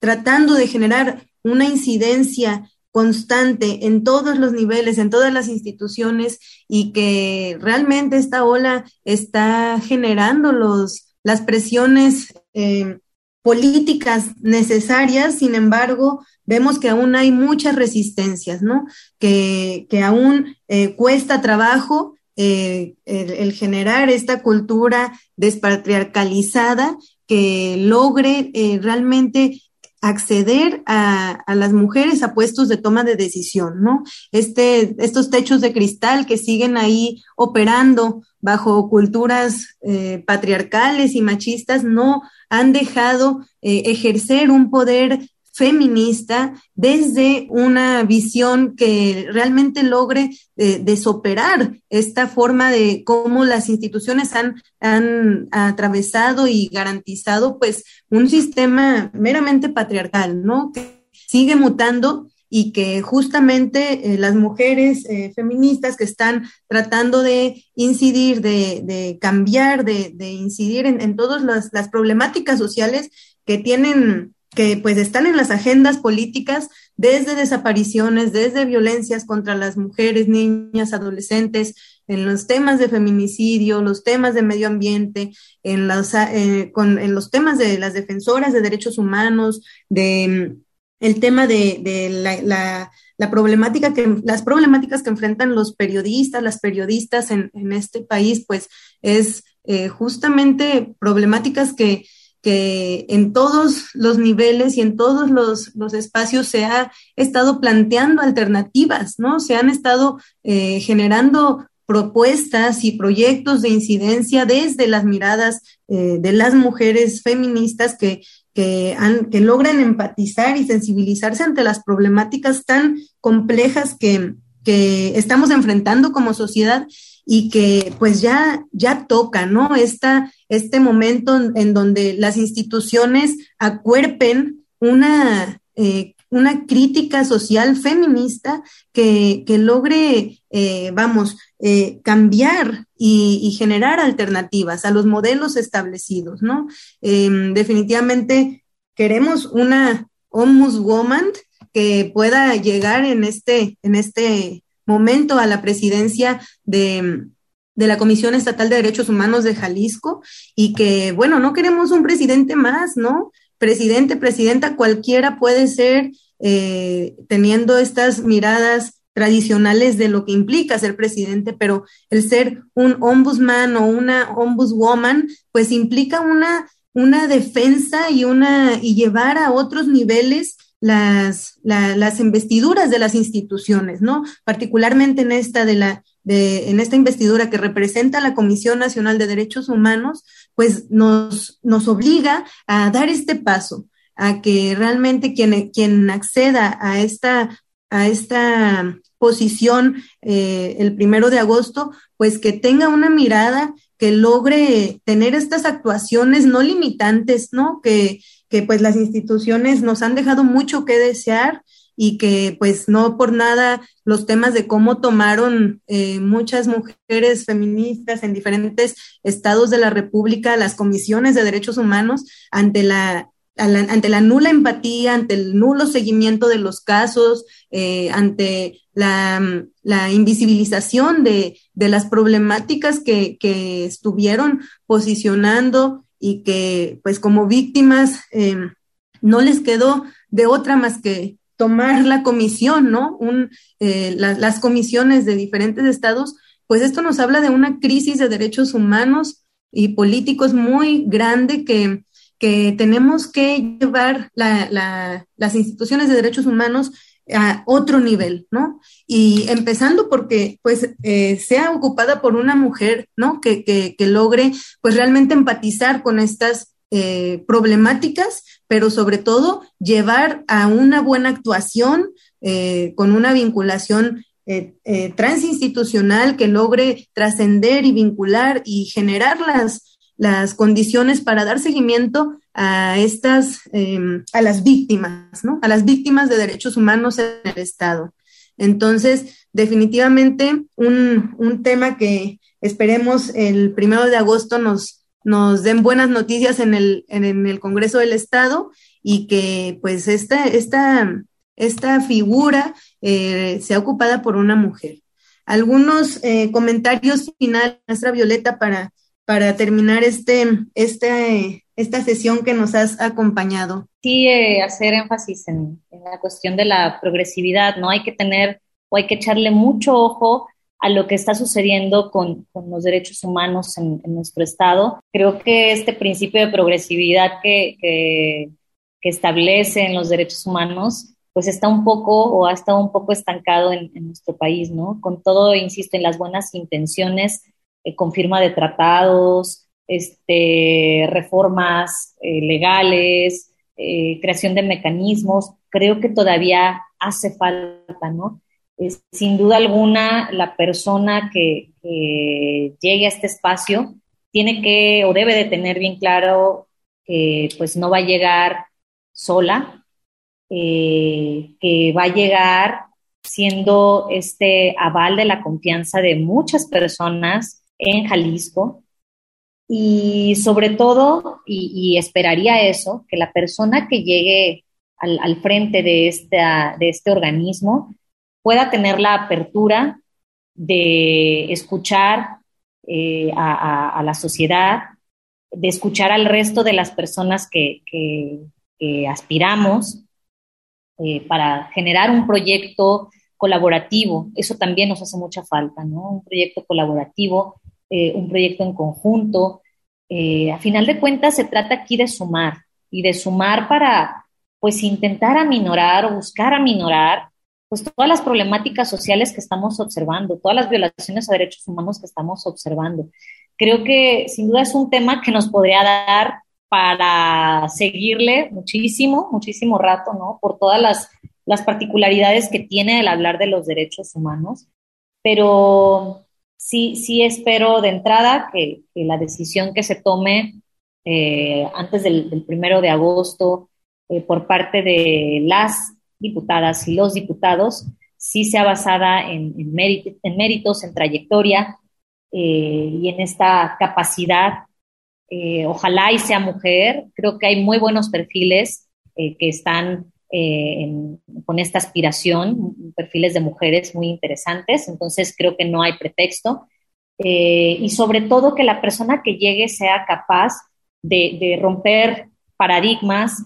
Speaker 2: tratando de generar una incidencia constante en todos los niveles, en todas las instituciones y que realmente esta ola está generando los, las presiones eh, políticas necesarias, sin embargo, vemos que aún hay muchas resistencias, ¿no? Que, que aún cuesta trabajo eh, el, generar esta cultura despatriarcalizada que logre eh, realmente acceder a, las mujeres a puestos de toma de decisión, ¿no? Este, estos techos de cristal que siguen ahí operando bajo culturas eh, patriarcales y machistas no han dejado ejercer un poder feminista desde una visión que realmente logre eh, desoperar esta forma de cómo las instituciones han, han atravesado y garantizado pues un sistema meramente patriarcal, ¿no? Que sigue mutando y que justamente eh, las mujeres eh, feministas que están tratando de incidir, de, cambiar, de, incidir en, todas las, problemáticas sociales que tienen que pues están en las agendas políticas desde desapariciones, desde violencias contra las mujeres, niñas, adolescentes, en los temas de feminicidio, los temas de medio ambiente, en los, eh, los temas de las defensoras de derechos humanos, de mm, el tema de, la, problemática que, las problemáticas que enfrentan los periodistas, las periodistas en, en este país, pues es eh, justamente problemáticas que, que en todos los niveles y en todos los, los, espacios se ha estado planteando alternativas, ¿no? Se han estado eh, generando propuestas y proyectos de incidencia desde las miradas eh, de las mujeres feministas que, que, logran empatizar y sensibilizarse ante las problemáticas tan complejas que, que estamos enfrentando como sociedad y que pues ya, ya toca, ¿no? Esta, este momento en donde las instituciones acuerpen una, eh, una crítica social feminista que, que logre, eh, vamos, eh, cambiar y, generar alternativas a los modelos establecidos, ¿no? Em, definitivamente queremos una ombudswoman que pueda llegar en este, en este momento a la presidencia de, la Comisión Estatal de Derechos Humanos de Jalisco y que, bueno, no queremos un presidente más, ¿no? Presidente, presidenta, cualquiera puede ser eh, teniendo estas miradas tradicionales de lo que implica ser presidente, pero el ser un ombudsman o una ombudswoman, pues implica una, una defensa y una y llevar a otros niveles las, las investiduras de las instituciones, ¿no? Particularmente en esta de la, de, en esta investidura que representa la Comisión Nacional de Derechos Humanos, pues nos, nos obliga a dar este paso, a que realmente quien, quien acceda a esta, a esta posición eh, el primero de agosto, pues que tenga una mirada que logre tener estas actuaciones no limitantes, ¿no? Que, que pues las instituciones nos han dejado mucho que desear y que pues no por nada los temas de cómo tomaron eh, muchas mujeres feministas en diferentes estados de la República las comisiones de derechos humanos ante la, ante la nula empatía, ante el nulo seguimiento de los casos, eh, ante la, la invisibilización de, de, las problemáticas que, que estuvieron posicionando y que pues como víctimas eh, no les quedó de otra más que tomar la comisión, ¿no? Un, eh, las comisiones de diferentes estados, pues esto nos habla de una crisis de derechos humanos y políticos muy grande que, que tenemos que llevar la, la, las instituciones de derechos humanos a otro nivel, ¿no? Y empezando porque, pues, eh, sea ocupada por una mujer, ¿no? Que, que, logre, pues, realmente empatizar con estas eh, problemáticas, pero sobre todo llevar a una buena actuación eh, con una vinculación transinstitucional que logre trascender y vincular y generar las, las condiciones para dar seguimiento a estas, em, a las víctimas, ¿no? A las víctimas de derechos humanos en el Estado. Entonces, definitivamente un, un tema que esperemos el primero de agosto nos, nos den buenas noticias en el, en, el Congreso del Estado y que pues esta, esta, esta figura eh, sea ocupada por una mujer. Algunos eh, comentarios finales, nuestra Violeta, para, para terminar este, este, esta sesión que nos has acompañado.
Speaker 3: Sí, eh, hacer énfasis en, la cuestión de la progresividad, ¿no? Hay que tener o hay que echarle mucho ojo a lo que está sucediendo con, con los derechos humanos en, nuestro Estado. Creo que este principio de progresividad que, que, que establece en los derechos humanos pues está un poco o ha estado un poco estancado en, en nuestro país, ¿no? Con todo, insisto, en las buenas intenciones, eh, con firma de tratados, este, reformas eh, legales, eh, creación de mecanismos, creo que todavía hace falta, ¿no? sin duda alguna, la persona que, llegue a este espacio tiene que o debe de tener bien claro que pues no va a llegar sola, eh, que va a llegar siendo este aval de la confianza de muchas personas en Jalisco y sobre todo, y, esperaría eso, que la persona que llegue al, frente de, esta, de este organismo pueda tener la apertura de escuchar eh, a, la sociedad, de escuchar al resto de las personas que, aspiramos eh, para generar un proyecto colaborativo. Eso también nos hace mucha falta, ¿no? Un proyecto colaborativo, eh, un proyecto en conjunto. a final de cuentas, se trata aquí de sumar y de sumar para, pues, intentar aminorar o buscar aminorar pues todas las problemáticas sociales que estamos observando, todas las violaciones a derechos humanos que estamos observando. Creo que sin duda es un tema que nos podría dar para seguirle muchísimo, muchísimo rato, ¿no? Por todas las, las particularidades que tiene el hablar de los derechos humanos, pero sí, sí espero de entrada que, la decisión que se tome eh, antes del, primero de agosto eh, por parte de las diputadas y los diputados sí sea basada en, en, méritos, en trayectoria eh, y en esta capacidad. Ojalá y sea mujer. Creo que hay muy buenos perfiles que están con esta aspiración, perfiles de mujeres muy interesantes. Entonces creo que no hay pretexto. y sobre todo que la persona que llegue sea capaz de, romper paradigmas,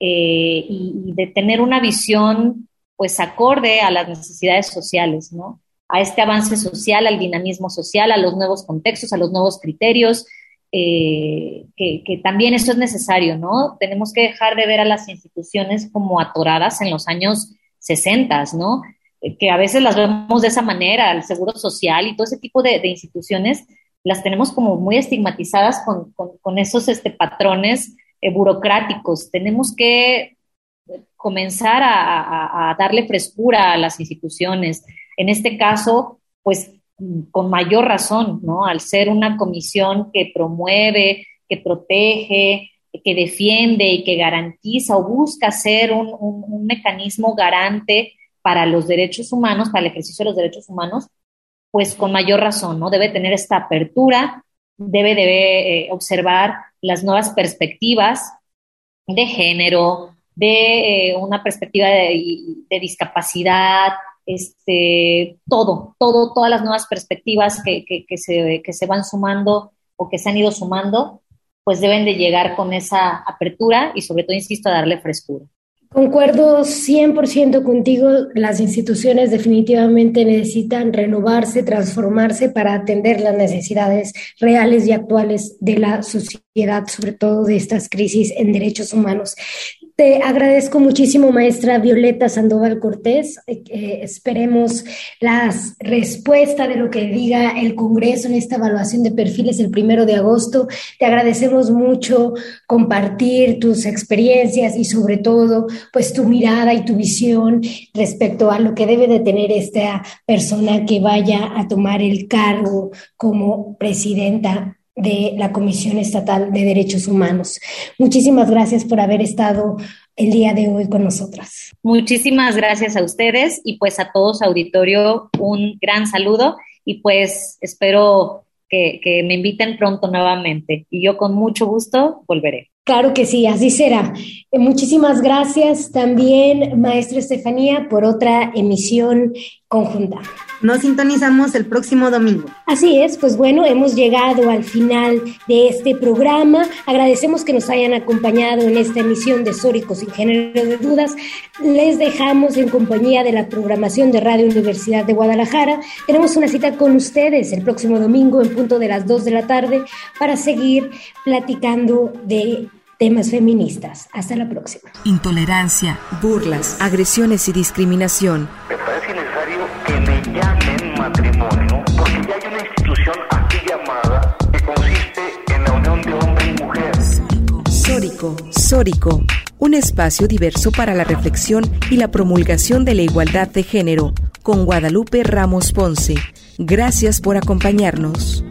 Speaker 3: eh, y, de tener una visión pues acorde a las necesidades sociales, ¿no? A este avance social, al dinamismo social, a los nuevos contextos, a los nuevos criterios, eh, que, también eso es necesario, ¿no? Tenemos que dejar de ver a las instituciones como atoradas en los años 60, ¿no? Eh, que a veces las vemos de esa manera, el seguro social y todo ese tipo de, instituciones, las tenemos como muy estigmatizadas con, esos este, patrones eh, burocráticos. Tenemos que comenzar a, darle frescura a las instituciones. En este caso, pues con mayor razón, ¿no? Al ser una comisión que promueve, que protege, que defiende y que garantiza o busca ser un, un, mecanismo garante para los derechos humanos, para el ejercicio de los derechos humanos, pues con mayor razón, ¿no? Debe tener esta apertura, debe, debe eh, observar las nuevas perspectivas de género, de eh, una perspectiva de, discapacidad, este, todo, todo, todas las nuevas perspectivas que, se, que se van sumando o que se han ido sumando, pues deben de llegar con esa apertura y sobre todo, insisto, a darle frescura.
Speaker 1: Concuerdo 100% contigo, las instituciones definitivamente necesitan renovarse, transformarse para atender las necesidades reales y actuales de la sociedad, sobre todo de estas crisis en derechos humanos. Te agradezco muchísimo, maestra Violeta Sandoval Cortés. Eh, esperemos la respuesta de lo que diga el Congreso en esta evaluación de perfiles el primero de agosto. Te agradecemos mucho compartir tus experiencias y sobre todo, pues tu mirada y tu visión respecto a lo que debe de tener esta persona que vaya a tomar el cargo como presidenta de la Comisión Estatal de Derechos Humanos. Muchísimas gracias por haber estado el día de hoy con nosotras.
Speaker 3: Muchísimas gracias a ustedes y pues a todos auditorio un gran saludo y pues espero que, que me inviten pronto nuevamente y yo con mucho gusto volveré.
Speaker 1: Claro que sí, así será. Eh, muchísimas gracias también, maestra Estefanía, por otra emisión conjunta.
Speaker 2: Nos sintonizamos el próximo domingo.
Speaker 1: Así es, pues bueno, hemos llegado al final de este programa. Agradecemos que nos hayan acompañado en esta emisión de Sóricos sin género de dudas. Les dejamos en compañía de la programación de Radio Universidad de Guadalajara. Tenemos una cita con ustedes el próximo domingo en punto de las 2 de la tarde para seguir platicando de temas feministas. Hasta la próxima.
Speaker 4: Intolerancia, burlas, agresiones y discriminación.
Speaker 5: Llamen matrimonio, porque ya hay una institución aquí llamada que consiste en la unión de hombre y mujer.
Speaker 4: Sórico, Sórico, un espacio diverso para la reflexión y la promulgación de la igualdad de género, con Guadalupe Ramos Ponce. Gracias por acompañarnos.